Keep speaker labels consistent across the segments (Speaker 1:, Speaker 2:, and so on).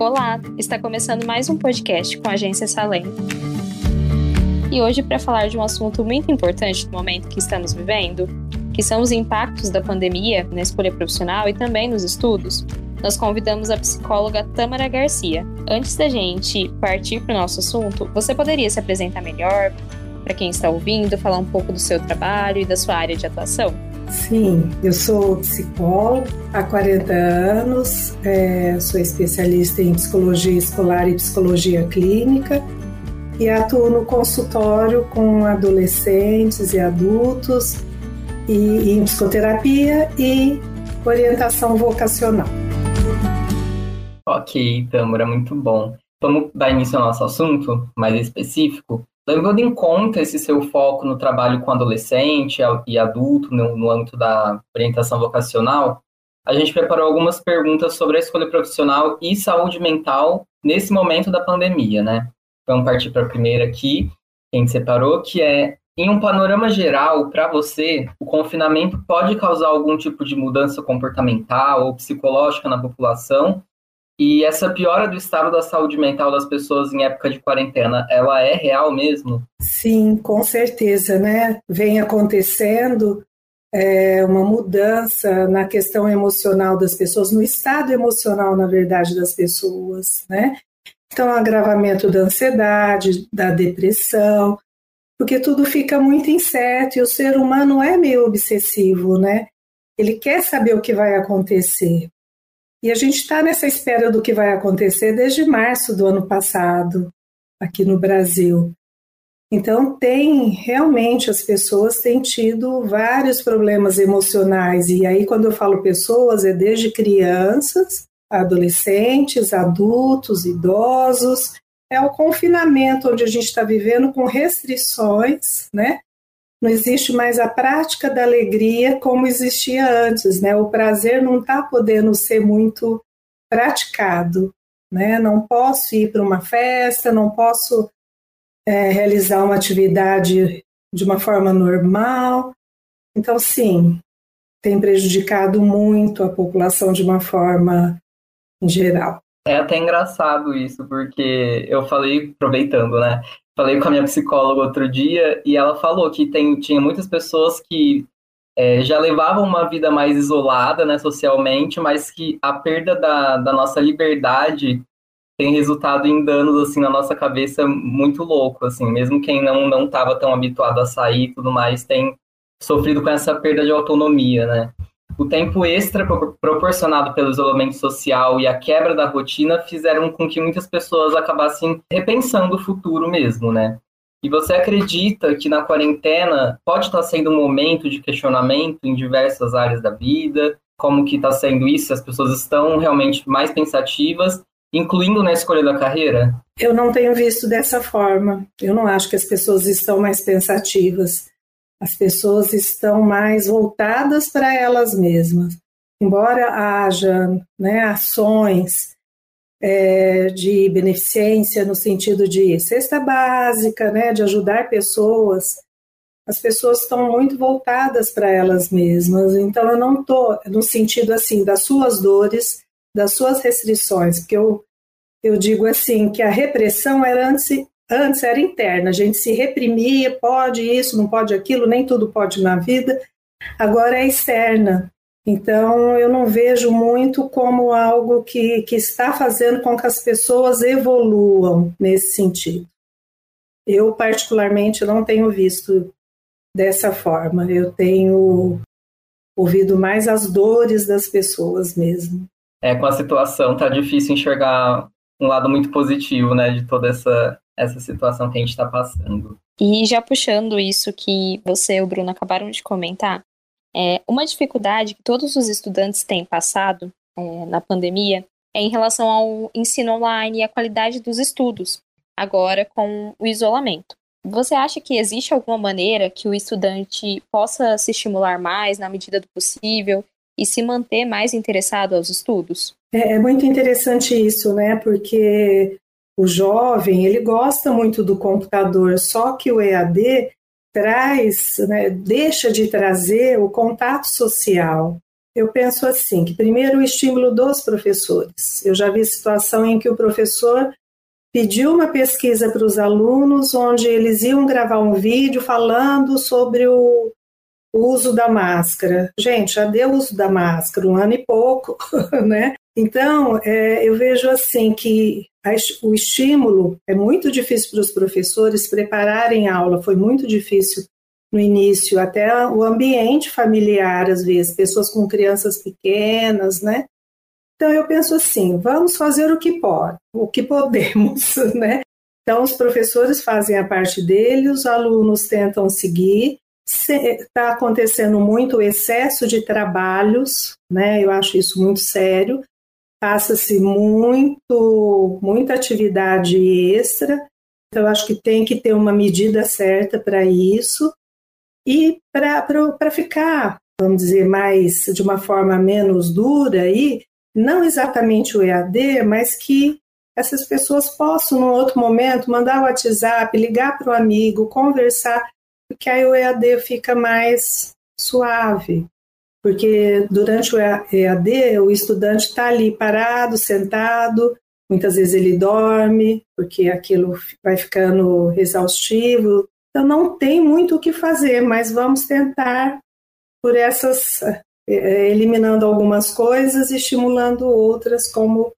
Speaker 1: Olá, está começando mais um podcast com a agência Salem. E hoje, para falar de um assunto muito importante no momento que estamos vivendo, que são os impactos da pandemia na escolha profissional e também nos estudos, nós convidamos a psicóloga Tamara Garcia. Antes da gente partir para o nosso assunto, você poderia se apresentar melhor para quem está ouvindo, falar um pouco do seu trabalho e da sua área de atuação?
Speaker 2: Sim, eu sou psicóloga há 40 anos, é, sou especialista em psicologia escolar e psicologia clínica e atuo no consultório com adolescentes e adultos e em psicoterapia e orientação vocacional.
Speaker 3: Ok, Tamara, muito bom. Vamos dar início ao nosso assunto mais específico. Levando em conta esse seu foco no trabalho com adolescente e adulto no, no âmbito da orientação vocacional, a gente preparou algumas perguntas sobre a escolha profissional e saúde mental nesse momento da pandemia, né? Vamos partir para a primeira aqui, que a gente separou, que é em um panorama geral, para você, o confinamento pode causar algum tipo de mudança comportamental ou psicológica na população e essa piora do estado da saúde mental das pessoas em época de quarentena, ela é real mesmo?
Speaker 2: Sim, com certeza, né? Vem acontecendo é, uma mudança na questão emocional das pessoas, no estado emocional, na verdade, das pessoas, né? Então, agravamento da ansiedade, da depressão, porque tudo fica muito incerto e o ser humano é meio obsessivo, né? Ele quer saber o que vai acontecer. E a gente está nessa espera do que vai acontecer desde março do ano passado, aqui no Brasil. Então, tem realmente as pessoas têm tido vários problemas emocionais. E aí, quando eu falo pessoas, é desde crianças, adolescentes, adultos, idosos. É o confinamento onde a gente está vivendo com restrições, né? Não existe mais a prática da alegria como existia antes, né? O prazer não está podendo ser muito praticado, né? Não posso ir para uma festa, não posso é, realizar uma atividade de uma forma normal. Então, sim, tem prejudicado muito a população de uma forma em geral.
Speaker 3: É até engraçado isso, porque eu falei, aproveitando, né? Falei com a minha psicóloga outro dia e ela falou que tem, tinha muitas pessoas que é, já levavam uma vida mais isolada, né, socialmente, mas que a perda da, da nossa liberdade tem resultado em danos assim na nossa cabeça muito louco, assim, mesmo quem não não estava tão habituado a sair e tudo mais tem sofrido com essa perda de autonomia, né? O tempo extra proporcionado pelo isolamento social e a quebra da rotina fizeram com que muitas pessoas acabassem repensando o futuro mesmo, né? E você acredita que na quarentena pode estar sendo um momento de questionamento em diversas áreas da vida? Como que está sendo isso? As pessoas estão realmente mais pensativas, incluindo na escolha da carreira?
Speaker 2: Eu não tenho visto dessa forma. Eu não acho que as pessoas estão mais pensativas. As pessoas estão mais voltadas para elas mesmas. Embora haja né, ações é, de beneficência no sentido de cesta básica, né, de ajudar pessoas, as pessoas estão muito voltadas para elas mesmas. Então, eu não estou no sentido assim das suas dores, das suas restrições, porque eu, eu digo assim que a repressão era antes, Antes era interna, a gente se reprimia, pode isso, não pode aquilo, nem tudo pode na vida. Agora é externa. Então, eu não vejo muito como algo que, que está fazendo com que as pessoas evoluam nesse sentido. Eu, particularmente, não tenho visto dessa forma. Eu tenho ouvido mais as dores das pessoas mesmo.
Speaker 3: É, com a situação tá difícil enxergar um lado muito positivo, né, de toda essa essa situação que a gente está passando.
Speaker 1: E já puxando isso que você e o Bruno acabaram de comentar, é, uma dificuldade que todos os estudantes têm passado é, na pandemia é em relação ao ensino online e a qualidade dos estudos, agora com o isolamento. Você acha que existe alguma maneira que o estudante possa se estimular mais na medida do possível e se manter mais interessado aos estudos?
Speaker 2: É, é muito interessante isso, né? Porque o jovem ele gosta muito do computador, só que o EAD traz, né, deixa de trazer o contato social. Eu penso assim, que primeiro o estímulo dos professores. Eu já vi situação em que o professor pediu uma pesquisa para os alunos, onde eles iam gravar um vídeo falando sobre o, o uso da máscara. Gente, já deu uso da máscara, um ano e pouco, né? Então, é, eu vejo assim que a, o estímulo é muito difícil para os professores prepararem a aula, foi muito difícil no início, até o ambiente familiar, às vezes, pessoas com crianças pequenas, né? Então eu penso assim, vamos fazer o que pode, o que podemos, né? Então os professores fazem a parte deles, os alunos tentam seguir. Está acontecendo muito excesso de trabalhos, né? Eu acho isso muito sério. Passa-se muito, muita atividade extra. Então, acho que tem que ter uma medida certa para isso. E para ficar, vamos dizer, mais de uma forma menos dura aí, não exatamente o EAD, mas que essas pessoas possam, num outro momento, mandar o WhatsApp, ligar para o amigo, conversar, porque aí o EAD fica mais suave. Porque durante o EAD, o estudante está ali parado, sentado, muitas vezes ele dorme, porque aquilo vai ficando exaustivo, então não tem muito o que fazer, mas vamos tentar por essas é, eliminando algumas coisas e estimulando outras, como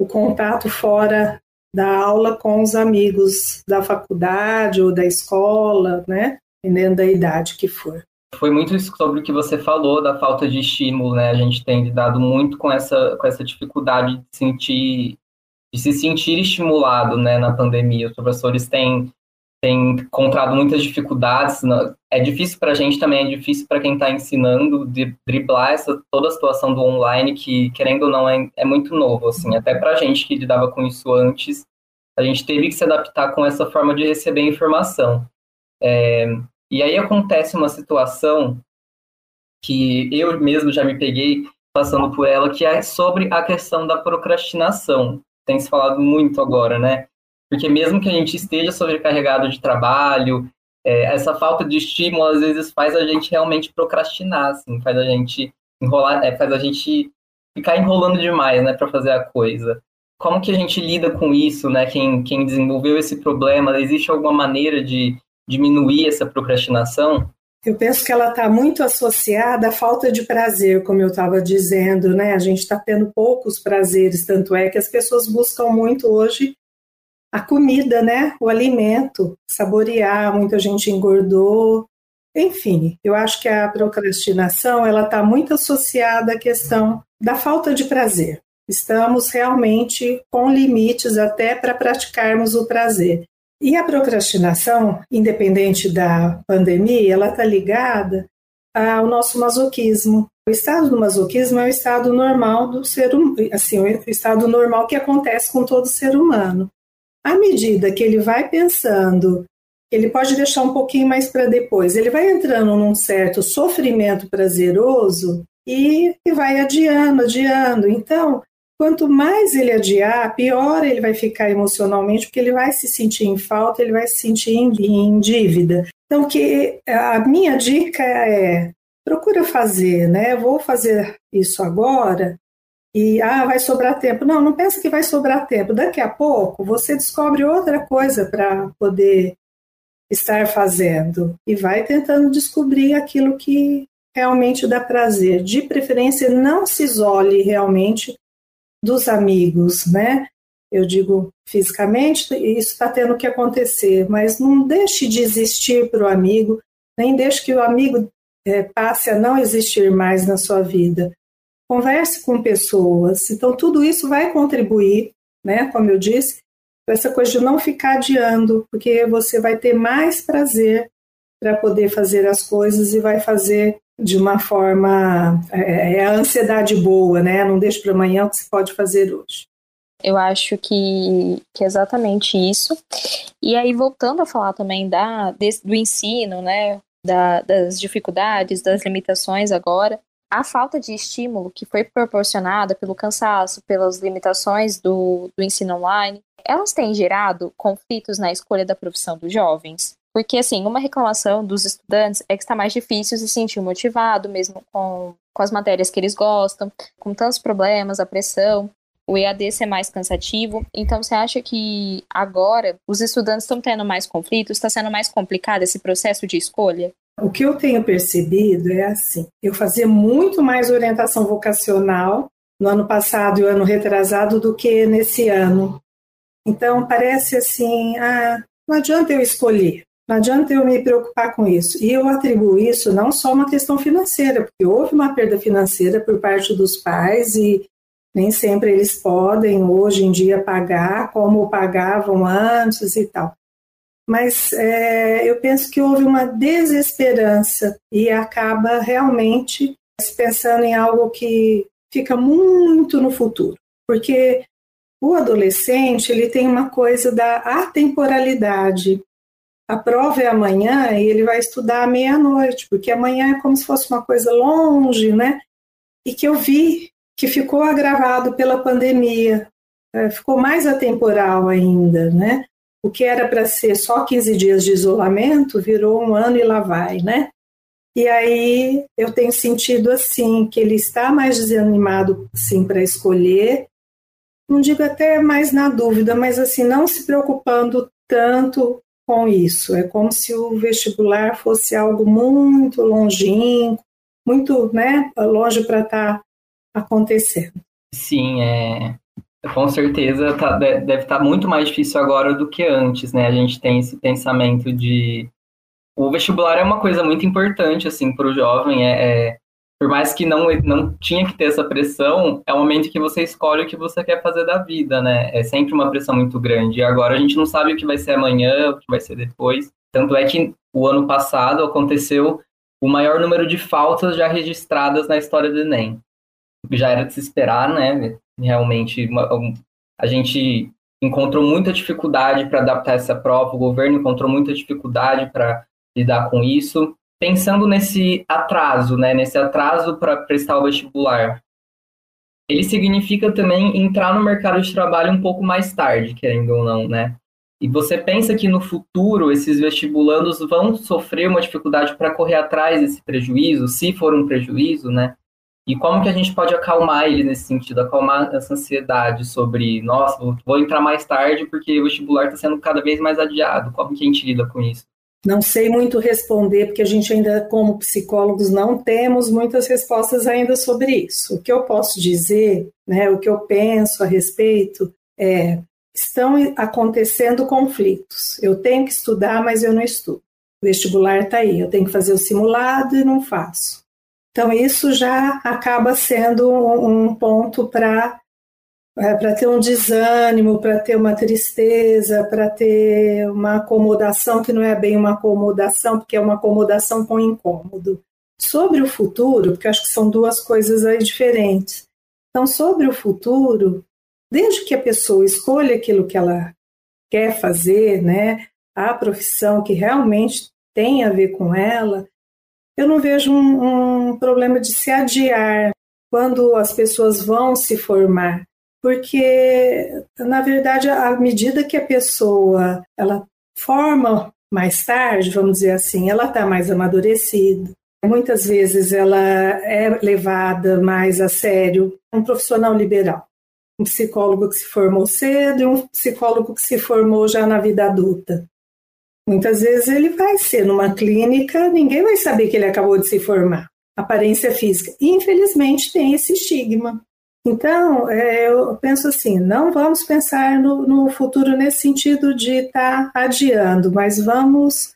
Speaker 2: o contato fora da aula com os amigos da faculdade ou da escola, né? Dependendo da idade que for.
Speaker 3: Foi muito sobre o que você falou da falta de estímulo, né? A gente tem lidado muito com essa, com essa dificuldade de sentir, de se sentir estimulado, né, na pandemia. Os professores têm tem encontrado muitas dificuldades. É difícil para a gente também, é difícil para quem está ensinando de driblar essa toda a situação do online, que querendo ou não é, é muito novo, assim. Até para a gente que lidava com isso antes, a gente teve que se adaptar com essa forma de receber informação. É, e aí acontece uma situação que eu mesmo já me peguei passando por ela, que é sobre a questão da procrastinação. Tem se falado muito agora, né? Porque mesmo que a gente esteja sobrecarregado de trabalho, é, essa falta de estímulo às vezes faz a gente realmente procrastinar, assim, faz a gente enrolar, é, faz a gente ficar enrolando demais, né, para fazer a coisa. Como que a gente lida com isso, né? Quem, quem desenvolveu esse problema, existe alguma maneira de diminuir essa procrastinação?
Speaker 2: Eu penso que ela está muito associada à falta de prazer, como eu estava dizendo, né? A gente está tendo poucos prazeres, tanto é que as pessoas buscam muito hoje a comida, né? O alimento, saborear, muita gente engordou. Enfim, eu acho que a procrastinação ela está muito associada à questão da falta de prazer. Estamos realmente com limites até para praticarmos o prazer. E a procrastinação, independente da pandemia, ela está ligada ao nosso masoquismo. O estado do masoquismo é o estado normal do ser humano, assim, o estado normal que acontece com todo ser humano. À medida que ele vai pensando, ele pode deixar um pouquinho mais para depois, ele vai entrando num certo sofrimento prazeroso e, e vai adiando, adiando. Então, quanto mais ele adiar, pior ele vai ficar emocionalmente, porque ele vai se sentir em falta, ele vai se sentir em, em dívida. Então, que a minha dica é procura fazer, né? Vou fazer isso agora, e ah, vai sobrar tempo. Não, não pensa que vai sobrar tempo. Daqui a pouco você descobre outra coisa para poder estar fazendo e vai tentando descobrir aquilo que realmente dá prazer. De preferência, não se isole realmente dos amigos, né? Eu digo fisicamente, isso está tendo que acontecer, mas não deixe de existir para o amigo, nem deixe que o amigo é, passe a não existir mais na sua vida converse com pessoas. Então, tudo isso vai contribuir, né, como eu disse, essa coisa de não ficar adiando, porque você vai ter mais prazer para poder fazer as coisas e vai fazer de uma forma. É, é a ansiedade boa, né? Não deixe para amanhã o que você pode fazer hoje.
Speaker 1: Eu acho que, que é exatamente isso. E aí, voltando a falar também da, desse, do ensino, né? Da, das dificuldades, das limitações agora a falta de estímulo que foi proporcionada pelo cansaço, pelas limitações do, do ensino online, elas têm gerado conflitos na escolha da profissão dos jovens? Porque, assim, uma reclamação dos estudantes é que está mais difícil se sentir motivado, mesmo com, com as matérias que eles gostam, com tantos problemas, a pressão, o EAD ser mais cansativo. Então, você acha que agora os estudantes estão tendo mais conflitos? Está sendo mais complicado esse processo de escolha?
Speaker 2: O que eu tenho percebido é assim: eu fazia muito mais orientação vocacional no ano passado e o ano retrasado do que nesse ano. Então, parece assim: ah, não adianta eu escolher. Não adianta eu me preocupar com isso. E eu atribuo isso não só uma questão financeira, porque houve uma perda financeira por parte dos pais e nem sempre eles podem hoje em dia pagar como pagavam antes e tal. Mas é, eu penso que houve uma desesperança e acaba realmente se pensando em algo que fica muito no futuro, porque o adolescente ele tem uma coisa da atemporalidade a prova é amanhã e ele vai estudar à meia-noite, porque amanhã é como se fosse uma coisa longe, né? E que eu vi que ficou agravado pela pandemia, é, ficou mais atemporal ainda, né? O que era para ser só 15 dias de isolamento virou um ano e lá vai, né? E aí eu tenho sentido assim que ele está mais desanimado sim para escolher, não digo até mais na dúvida, mas assim não se preocupando tanto com isso. É como se o vestibular fosse algo muito longínquo, muito né, longe para estar tá acontecendo.
Speaker 3: Sim, é, com certeza tá, deve estar tá muito mais difícil agora do que antes, né? A gente tem esse pensamento de o vestibular é uma coisa muito importante assim para o jovem, é, é, por mais que não, não tinha que ter essa pressão, é o momento que você escolhe o que você quer fazer da vida, né? É sempre uma pressão muito grande. E agora a gente não sabe o que vai ser amanhã, o que vai ser depois. Tanto é que o ano passado aconteceu o maior número de faltas já registradas na história do Enem. Já era de se esperar, né? Realmente, uma, um, a gente encontrou muita dificuldade para adaptar essa prova, o governo encontrou muita dificuldade para lidar com isso pensando nesse atraso, né, nesse atraso para prestar o vestibular, ele significa também entrar no mercado de trabalho um pouco mais tarde, querendo ou não, né? E você pensa que no futuro esses vestibulandos vão sofrer uma dificuldade para correr atrás desse prejuízo, se for um prejuízo, né? E como que a gente pode acalmar ele nesse sentido, acalmar essa ansiedade sobre, nossa, vou entrar mais tarde porque o vestibular está sendo cada vez mais adiado. Como que a gente lida com isso?
Speaker 2: Não sei muito responder, porque a gente ainda, como psicólogos, não temos muitas respostas ainda sobre isso. O que eu posso dizer, né, o que eu penso a respeito é: estão acontecendo conflitos. Eu tenho que estudar, mas eu não estudo. O vestibular está aí, eu tenho que fazer o simulado e não faço. Então, isso já acaba sendo um ponto para é, para ter um desânimo, para ter uma tristeza, para ter uma acomodação que não é bem uma acomodação, porque é uma acomodação com incômodo. Sobre o futuro, porque acho que são duas coisas aí diferentes. Então, sobre o futuro, desde que a pessoa escolha aquilo que ela quer fazer, né, a profissão que realmente tem a ver com ela, eu não vejo um, um problema de se adiar quando as pessoas vão se formar porque na verdade à medida que a pessoa ela forma mais tarde, vamos dizer assim, ela está mais amadurecida. Muitas vezes ela é levada mais a sério, um profissional liberal, um psicólogo que se formou cedo e um psicólogo que se formou já na vida adulta. Muitas vezes ele vai ser numa clínica, ninguém vai saber que ele acabou de se formar. Aparência física. Infelizmente tem esse estigma. Então, é, eu penso assim: não vamos pensar no, no futuro nesse sentido de estar tá adiando, mas vamos.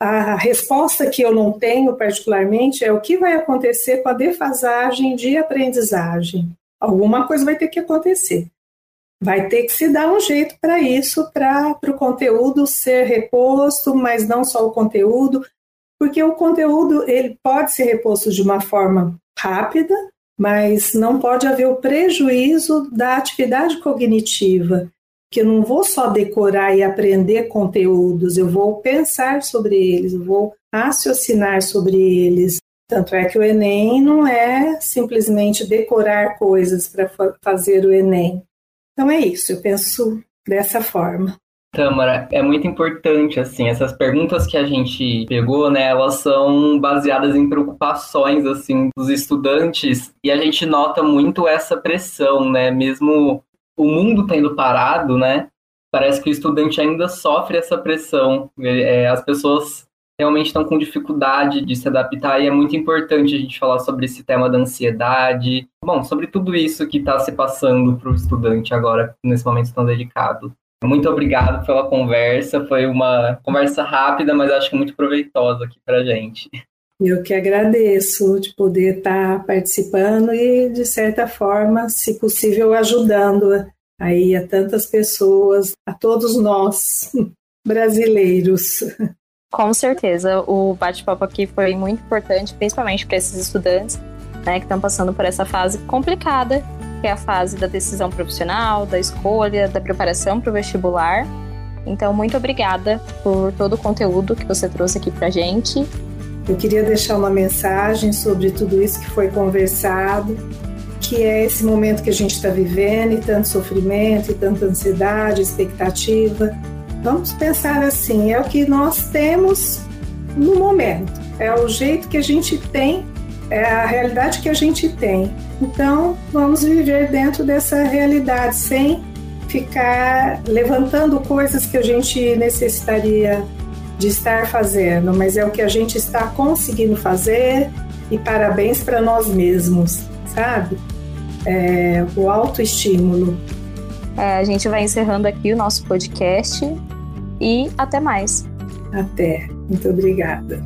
Speaker 2: A resposta que eu não tenho particularmente é o que vai acontecer com a defasagem de aprendizagem. Alguma coisa vai ter que acontecer. Vai ter que se dar um jeito para isso, para o conteúdo ser reposto, mas não só o conteúdo, porque o conteúdo ele pode ser reposto de uma forma rápida, mas não pode haver o prejuízo da atividade cognitiva, que eu não vou só decorar e aprender conteúdos, eu vou pensar sobre eles, eu vou raciocinar sobre eles. Tanto é que o Enem não é simplesmente decorar coisas para fazer o Enem. Então é isso, eu penso dessa forma.
Speaker 3: Tâmara, é muito importante, assim, essas perguntas que a gente pegou, né, elas são baseadas em preocupações, assim, dos estudantes, e a gente nota muito essa pressão, né, mesmo o mundo tendo parado, né, parece que o estudante ainda sofre essa pressão, é, as pessoas realmente estão com dificuldade de se adaptar e é muito importante a gente falar sobre esse tema da ansiedade, bom, sobre tudo isso que está se passando para o estudante agora, nesse momento tão delicado. Muito obrigado pela conversa. Foi uma conversa rápida, mas acho que muito proveitosa aqui para gente.
Speaker 2: Eu que agradeço de poder estar participando e, de certa forma, se possível, ajudando aí a tantas pessoas, a todos nós brasileiros.
Speaker 1: Com certeza, o bate-papo aqui foi muito importante, principalmente para esses estudantes né, que estão passando por essa fase complicada que é a fase da decisão profissional, da escolha, da preparação para o vestibular. Então, muito obrigada por todo o conteúdo que você trouxe aqui para gente.
Speaker 2: Eu queria deixar uma mensagem sobre tudo isso que foi conversado, que é esse momento que a gente está vivendo, e tanto sofrimento, e tanta ansiedade, expectativa. Vamos pensar assim: é o que nós temos no momento, é o jeito que a gente tem é a realidade que a gente tem. Então, vamos viver dentro dessa realidade sem ficar levantando coisas que a gente necessitaria de estar fazendo, mas é o que a gente está conseguindo fazer e parabéns para nós mesmos, sabe? É, o autoestímulo.
Speaker 1: É, a gente vai encerrando aqui o nosso podcast e até mais.
Speaker 2: Até. Muito obrigada.